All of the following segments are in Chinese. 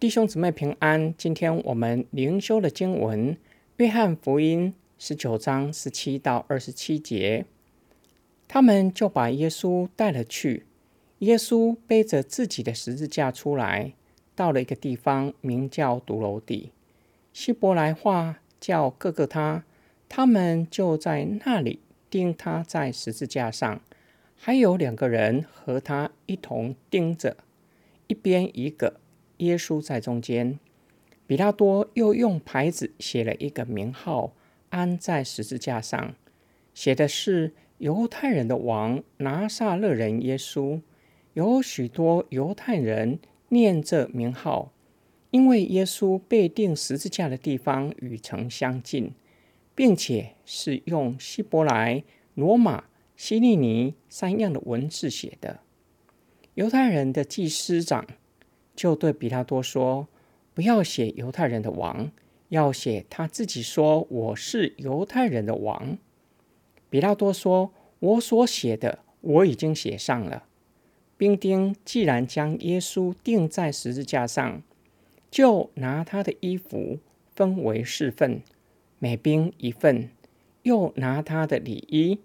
弟兄姊妹平安。今天我们灵修的经文《约翰福音》十九章十七到二十七节。他们就把耶稣带了去。耶稣背着自己的十字架出来，到了一个地方，名叫独楼底，希伯来话叫各个他。他们就在那里钉他在十字架上，还有两个人和他一同钉着，一边一个。耶稣在中间，比拉多又用牌子写了一个名号，安在十字架上，写的是犹太人的王拿撒勒人耶稣。有许多犹太人念这名号，因为耶稣被钉十字架的地方与城相近，并且是用希伯来、罗马、希利尼三样的文字写的。犹太人的祭司长。就对比拉多说：“不要写犹太人的王，要写他自己说我是犹太人的王。”比拉多说：“我所写的我已经写上了。”兵丁既然将耶稣钉在十字架上，就拿他的衣服分为四份，每兵一份；又拿他的礼衣，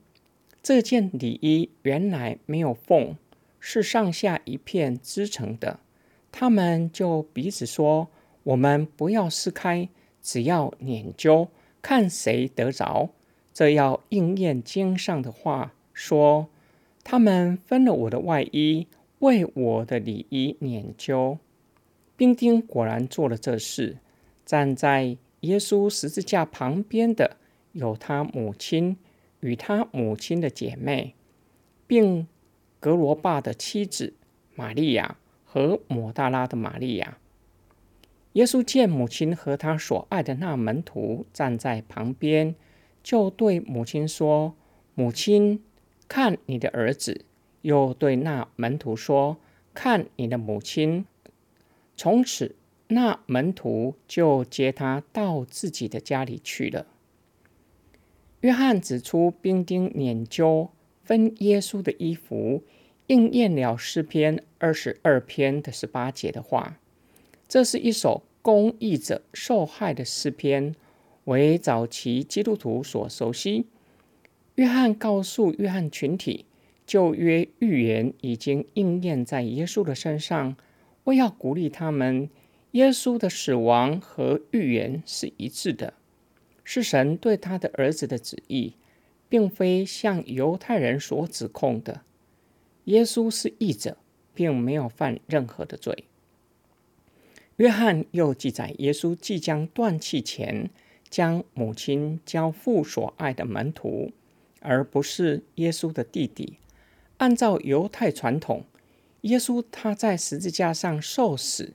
这件礼衣原来没有缝，是上下一片织成的。他们就彼此说：“我们不要撕开，只要研究，看谁得着。这要应验经上的话，说他们分了我的外衣，为我的礼衣研究。兵丁果然做了这事。站在耶稣十字架旁边的有他母亲与他母亲的姐妹，并格罗巴的妻子玛利亚。”和抹大拉的玛利亚，耶稣见母亲和他所爱的那门徒站在旁边，就对母亲说：“母亲，看你的儿子。”又对那门徒说：“看你的母亲。”从此，那门徒就接他到自己的家里去了。约翰指出，兵丁研究分耶稣的衣服。应验了诗篇二十二篇的十八节的话，这是一首公益者受害的诗篇，为早期基督徒所熟悉。约翰告诉约翰群体，旧约预言已经应验在耶稣的身上，为要鼓励他们，耶稣的死亡和预言是一致的，是神对他的儿子的旨意，并非像犹太人所指控的。耶稣是义者，并没有犯任何的罪。约翰又记载，耶稣即将断气前，将母亲交付所爱的门徒，而不是耶稣的弟弟。按照犹太传统，耶稣他在十字架上受死，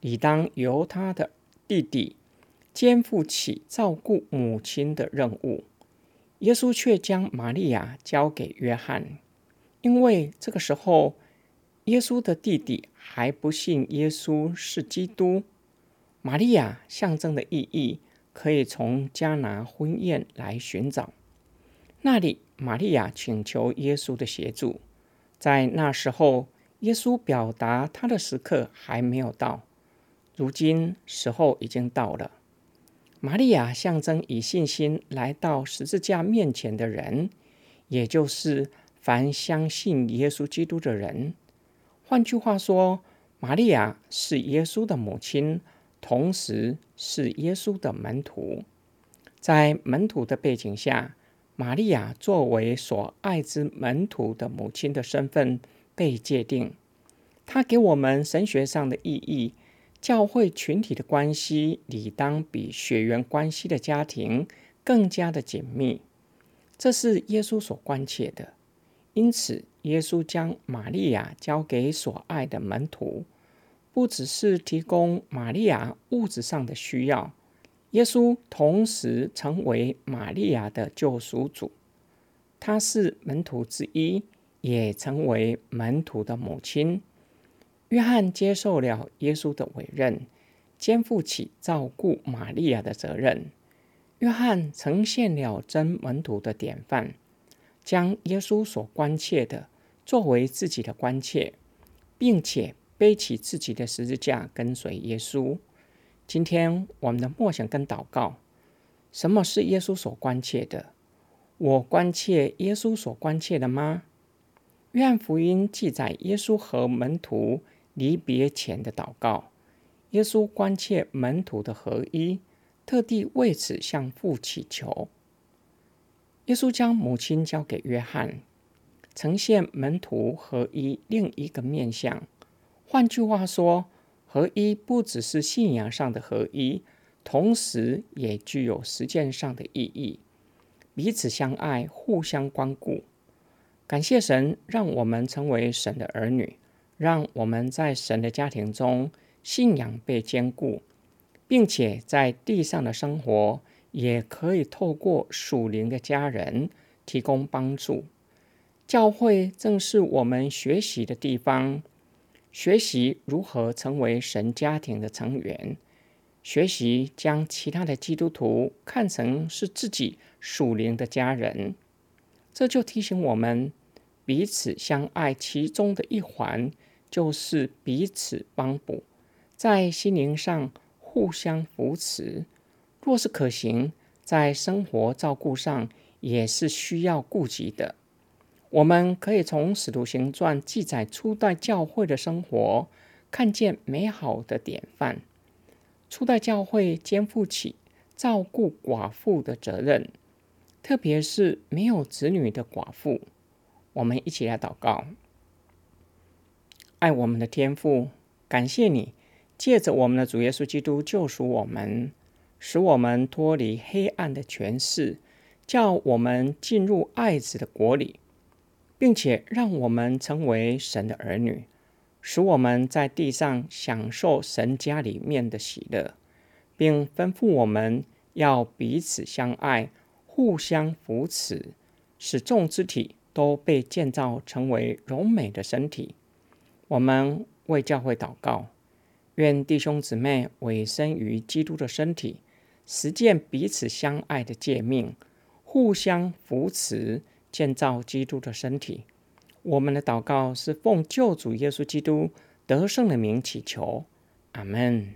理当由他的弟弟肩负起照顾母亲的任务。耶稣却将玛利亚交给约翰。因为这个时候，耶稣的弟弟还不信耶稣是基督。玛利亚象征的意义，可以从迦拿婚宴来寻找。那里，玛利亚请求耶稣的协助。在那时候，耶稣表达他的时刻还没有到。如今，时候已经到了。玛利亚象征以信心来到十字架面前的人，也就是。凡相信耶稣基督的人，换句话说，玛利亚是耶稣的母亲，同时是耶稣的门徒。在门徒的背景下，玛利亚作为所爱之门徒的母亲的身份被界定。她给我们神学上的意义：教会群体的关系理当比血缘关系的家庭更加的紧密。这是耶稣所关切的。因此，耶稣将玛利亚交给所爱的门徒，不只是提供玛利亚物质上的需要，耶稣同时成为玛利亚的救赎主。他是门徒之一，也成为门徒的母亲。约翰接受了耶稣的委任，肩负起照顾玛利亚的责任。约翰呈现了真门徒的典范。将耶稣所关切的作为自己的关切，并且背起自己的十字架跟随耶稣。今天我们的默想跟祷告，什么是耶稣所关切的？我关切耶稣所关切的吗？约翰福音记载耶稣和门徒离别前的祷告。耶稣关切门徒的合一，特地为此向父祈求。耶稣将母亲交给约翰，呈现门徒合一另一个面相。换句话说，合一不只是信仰上的合一，同时也具有实践上的意义。彼此相爱，互相关顾。感谢神，让我们成为神的儿女，让我们在神的家庭中信仰被坚固，并且在地上的生活也可以透过属灵的家人提供帮助。教会正是我们学习的地方。学习如何成为神家庭的成员，学习将其他的基督徒看成是自己属灵的家人，这就提醒我们彼此相爱。其中的一环就是彼此帮补，在心灵上互相扶持。若是可行，在生活照顾上也是需要顾及的。我们可以从《使徒行传》记载初代教会的生活，看见美好的典范。初代教会肩负起照顾寡妇的责任，特别是没有子女的寡妇。我们一起来祷告：爱我们的天父，感谢你借着我们的主耶稣基督救赎我们，使我们脱离黑暗的权势，叫我们进入爱子的国里。并且让我们成为神的儿女，使我们在地上享受神家里面的喜乐，并吩咐我们要彼此相爱，互相扶持，使众肢体都被建造成为柔美的身体。我们为教会祷告，愿弟兄姊妹委身于基督的身体，实践彼此相爱的诫命，互相扶持。建造基督的身体。我们的祷告是奉救主耶稣基督得胜的名祈求，阿门。